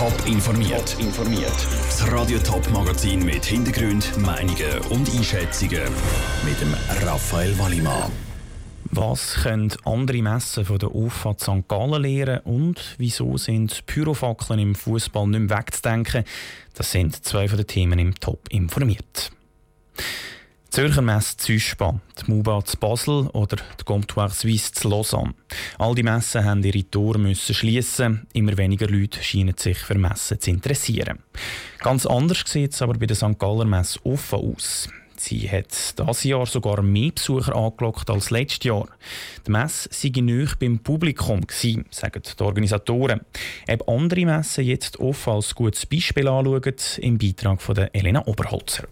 Top informiert. informiert. Das Radio Top Magazin mit Hintergrund, Meinungen und Einschätzungen mit dem Raphael Wallimann. Was können andere Messen von der UFA St. Gallen lehren und wieso sind Pyrofackeln im Fußball nicht mehr wegzudenken? Das sind zwei von den Themen im Top informiert. Zürcher Messe Züspa, die MUBA zu Basel oder die Comptoir Suisse zu Lausanne. All die Messen haben ihre Tore müssen schliessen. Immer weniger Leute scheinen sich für Messen zu interessieren. Ganz anders sieht es aber bei der St. Galler Messe offen aus. Sie hat dieses Jahr sogar mehr Besucher angelockt als letztes Jahr. Die Messe sei nöch beim Publikum gewesen, sagen die Organisatoren. Ob andere Messen jetzt offen als gutes Beispiel anschauen, im Beitrag von Elena Oberholzer.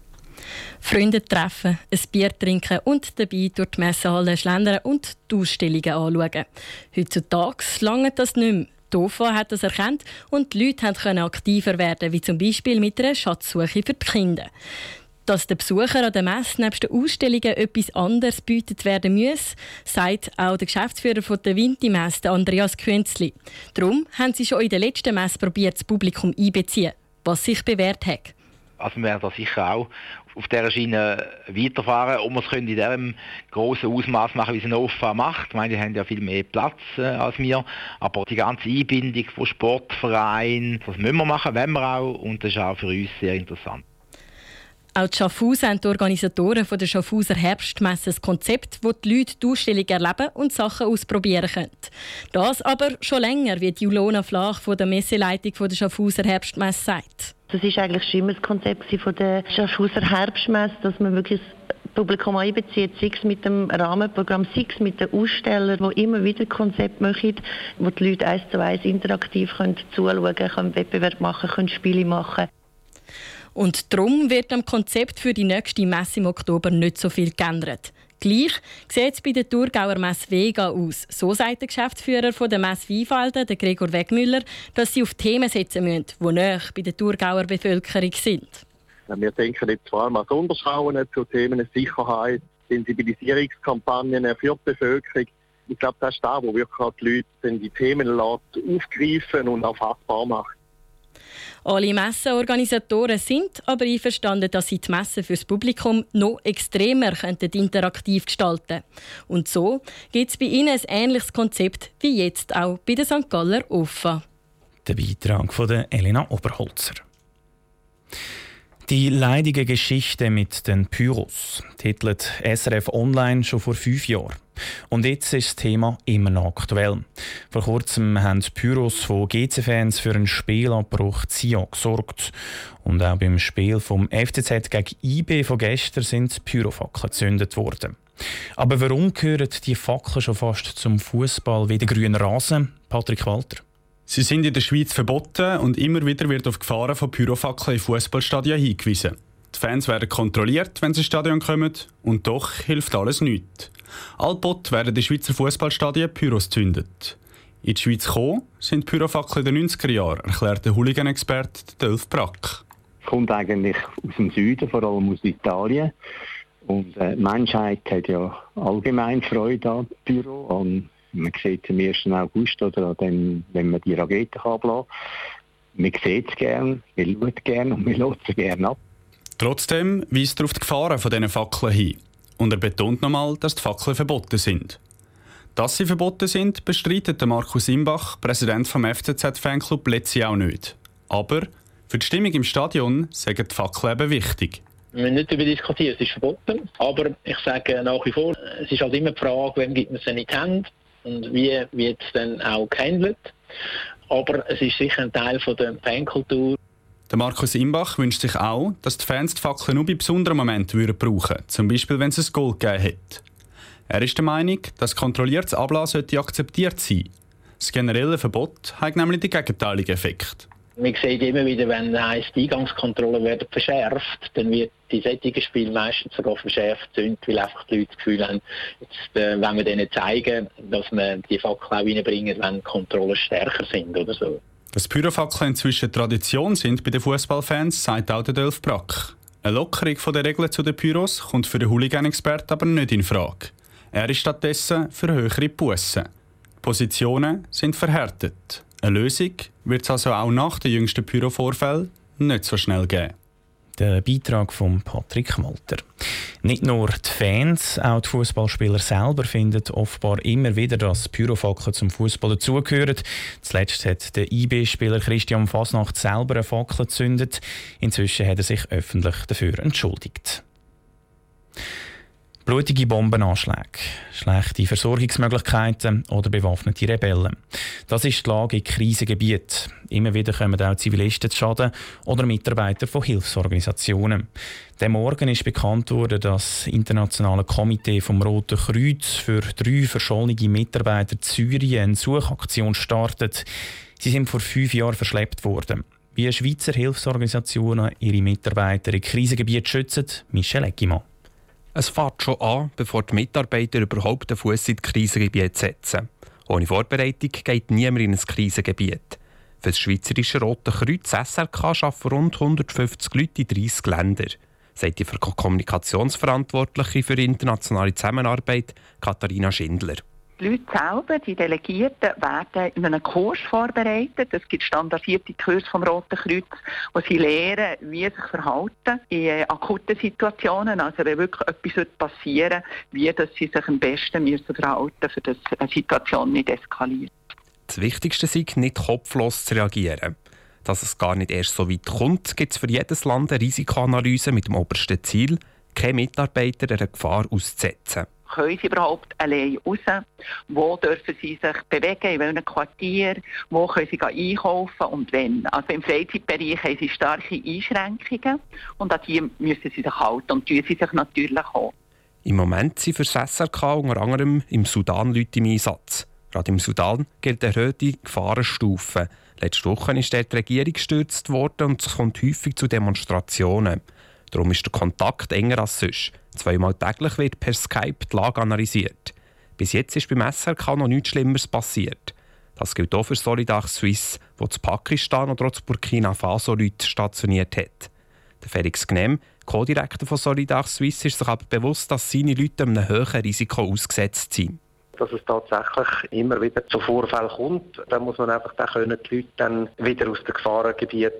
Freunde treffen, ein Bier trinken und dabei durch die Messehalle schlendern und die Ausstellungen anschauen. Heutzutage lange das nicht mehr. Die OFA hat das erkannt und die Leute können aktiver werden, wie zum Beispiel mit einer Schatzsuche für die Kinder. Dass der Besucher an der Messe nebst den Ausstellungen etwas anderes bietet werden muss, sagt auch der Geschäftsführer von der Vinti-Messe, Andreas Künzli. Darum haben sie schon in der letzten Messe probiert, das Publikum einbeziehen, was sich bewährt hat. Also wir werden da sicher auch auf dieser Schiene weiterfahren und wir können in diesem grossen Ausmaß machen, wie es ein OFA macht. Ich meine, die haben ja viel mehr Platz äh, als wir, aber die ganze Einbindung von Sportvereinen, das müssen wir machen, wenn wir auch und das ist auch für uns sehr interessant. Auch die Schaffhausen haben die Organisatoren von der Schaffhauser Herbstmesse ein Konzept, wo die Leute die Ausstellung erleben und Sachen ausprobieren können. Das aber schon länger, wie Julona Flach von der Messeleitung von der Schaffhauser Herbstmesse sagt. Das ist eigentlich schon immer das Konzept von der Schaffhauser Herbstmesse, dass man wirklich Publikum einbezieht, sei es mit dem Rahmenprogramm, sei es mit den Ausstellern, die immer wieder Konzepte machen, wo die Leute eins zu eins interaktiv können zuschauen können, Wettbewerb machen, können Spiele machen. Und darum wird am Konzept für die nächste Messe im Oktober nicht so viel geändert. Gleich sieht es bei der Thurgauer Messe Vega aus. So sagt der Geschäftsführer von der Messe Weinfalden, der Gregor Wegmüller, dass sie auf Themen setzen müssen, die näher bei der Thurgauer Bevölkerung sind. Wir denken jetzt vor allem an Sonderschauen zu Themen Sicherheit, Sensibilisierungskampagnen für die Bevölkerung. Ich glaube, das ist da, wo wirklich die Leute die Themen aufgreifen und auch fassbar machen. Alle Messenorganisatoren sind aber einverstanden, dass sie die Messe fürs Publikum noch extremer interaktiv gestalten Und so gibt es bei ihnen ein ähnliches Konzept wie jetzt auch bei der St. Galler OFA. Der Beitrag von Elena Oberholzer. Die leidige Geschichte mit den Pyros titelt SRF Online schon vor fünf Jahren. Und jetzt ist das Thema immer noch aktuell. Vor kurzem haben die Pyros von GC-Fans für einen Spielabbruch Sion gesorgt. Und auch beim Spiel vom FCZ gegen IB von gestern sind Pyrofackeln gezündet worden. Aber warum gehören die Fackeln schon fast zum Fußball wie der grüne Rasen? Patrick Walter. Sie sind in der Schweiz verboten und immer wieder wird auf Gefahren von Pyrofackeln in Fußballstadien hingewiesen. Die Fans werden kontrolliert, wenn sie ins Stadion kommen, und doch hilft alles nichts. Allbot werden in Schweizer Fußballstadien Pyros zündet. In die Schweiz gekommen sind Pyrofackeln in den 90er Jahren, erklärt der Hooligan-Experte Dolf Brack. Kommt eigentlich aus dem Süden, vor allem aus Italien. Und äh, die Menschheit hat ja allgemein Freude an Pyro, an man sieht es am 1. August oder dann, wenn man die Raketen kann. Man sieht es gerne, man schaut gerne und man lässt es gerne ab. Trotzdem weist er auf die Gefahren von diesen Fackeln hin. Und er betont nochmal, dass die Fackeln verboten sind. Dass sie verboten sind, bestreitet Markus Imbach, Präsident vom FCZ-Fanclub, letztlich auch nicht. Aber für die Stimmung im Stadion sagen die Fackeln eben wichtig. Wir müssen nicht darüber diskutieren, es ist verboten. Aber ich sage nach wie vor, es ist halt immer die Frage, wem gibt man es in die Hände und wie wird es dann auch gehandelt. Aber es ist sicher ein Teil von der Fankultur. Der Markus Imbach wünscht sich auch, dass die Fans die Fackeln nur bei besonderen Momenten würden brauchen zum Beispiel wenn es ein Goal gegeben hat. Er ist der Meinung, dass kontrolliertes Ablassen akzeptiert sein. Das generelle Verbot hat nämlich den gegenteiligen Effekt. Man sieht immer wieder, wenn heisst, die Eingangskontrollen werden verschärft, dann wird die sättige Spiel meistens sogar verschärft sind, weil einfach die Leute das Gefühl haben, jetzt äh, wenn wir denen zeigen, dass wir die Fackel auch reinbringen, wenn Kontrollen stärker sind oder so. Dass Pyrofackeln inzwischen Tradition sind bei den Fußballfans, sagt auch der Dolf Brack. Eine Lockerung der Regeln zu den Pyros kommt für den Hooligan-Expert aber nicht in Frage. Er ist stattdessen für höhere Bussen. Positionen sind verhärtet. Eine Lösung wird es also auch nach den jüngsten Pyrovorfällen nicht so schnell geben. Der Beitrag von Patrick Walter. Nicht nur die Fans, auch die Fußballspieler selber finden offenbar immer wieder, dass Pyrofackeln zum Fußball dazugehören. Zuletzt hat der IB-Spieler Christian Fasnacht selber eine Fackel gezündet. Inzwischen hat er sich öffentlich dafür entschuldigt. Blutige Bombenanschläge, schlechte Versorgungsmöglichkeiten oder bewaffnete Rebellen. Das ist die Lage in Krisengebieten. Immer wieder kommen auch Zivilisten zu Schaden oder Mitarbeiter von Hilfsorganisationen. Der Morgen ist bekannt worden, dass das internationale Komitee vom Roten Kreuz für drei verschollene Mitarbeiter in Syrien eine Suchaktion startet. Sie sind vor fünf Jahren verschleppt worden. Wie Schweizer Hilfsorganisationen ihre Mitarbeiter in Krisengebieten schützen, Michel Eggimann. Es fährt schon an, bevor die Mitarbeiter überhaupt den Fuß in das Krisengebiet setzen. Ohne Vorbereitung geht niemand in ein Krisengebiet. Für das Schweizerische Rote Kreuz SRK arbeiten rund 150 Leute in 30 Ländern, sagt die Kommunikationsverantwortliche für internationale Zusammenarbeit Katharina Schindler. Die Leute selber, die Delegierten, werden in einem Kurs vorbereitet. Es gibt standardisierte Kurse vom Roten Kreuz, wo sie lernen, wie sie sich verhalten in äh, akuten Situationen. Also wenn wirklich etwas passieren wie dass sie sich am besten müssen verhalten müssen, damit eine Situation nicht eskaliert. Das Wichtigste ist, nicht kopflos zu reagieren. Dass es gar nicht erst so weit kommt, gibt es für jedes Land eine Risikoanalyse mit dem obersten Ziel, keine Mitarbeiter einer Gefahr auszusetzen können sie überhaupt allein raus? Wo dürfen sie sich bewegen? In welchem Quartier? Wo können sie einkaufen und wenn? Also im Freizeitbereich haben sie starke Einschränkungen und an die müssen sie sich halten und tun sie sich natürlich auch. Im Moment sind für das SRK unter anderem im Sudan Leute im Einsatz. Gerade im Sudan gilt erhöhte Gefahrenstufe. Letzte Woche ist dort die Regierung gestürzt worden und es kommt häufig zu Demonstrationen. Darum ist der Kontakt enger als sonst. Zweimal täglich wird per Skype die Lage analysiert. Bis jetzt ist beim SRK noch nichts Schlimmeres passiert. Das gilt auch für Solidar Suisse, wo zu Pakistan oder zu Burkina Faso Leute stationiert hat. Der Felix Gnem, Co-Direktor von Solidar Suisse, ist sich aber bewusst, dass seine Leute einem hohen Risiko ausgesetzt sind dass es tatsächlich immer wieder zu Vorfällen kommt. Dann muss man einfach dann können die Leute dann wieder aus dem Gefahrengebiet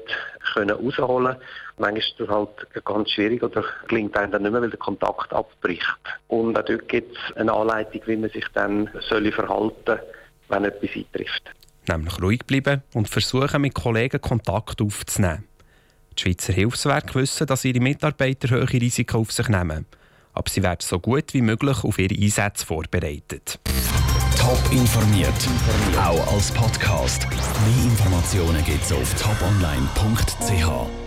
können rausholen Manchmal ist das halt ganz schwierig oder gelingt einem dann nicht mehr, weil der Kontakt abbricht. Und auch dort gibt es eine Anleitung, wie man sich dann soll verhalten soll, wenn etwas eintrifft. Nämlich ruhig bleiben und versuchen, mit Kollegen Kontakt aufzunehmen. Die Schweizer Hilfswerke wissen, dass ihre Mitarbeiter hohe Risiken auf sich nehmen aber sie werden so gut wie möglich auf ihre Einsätze vorbereitet. Top informiert, auch als Podcast. Mehr Informationen gibt es auf toponline.ch.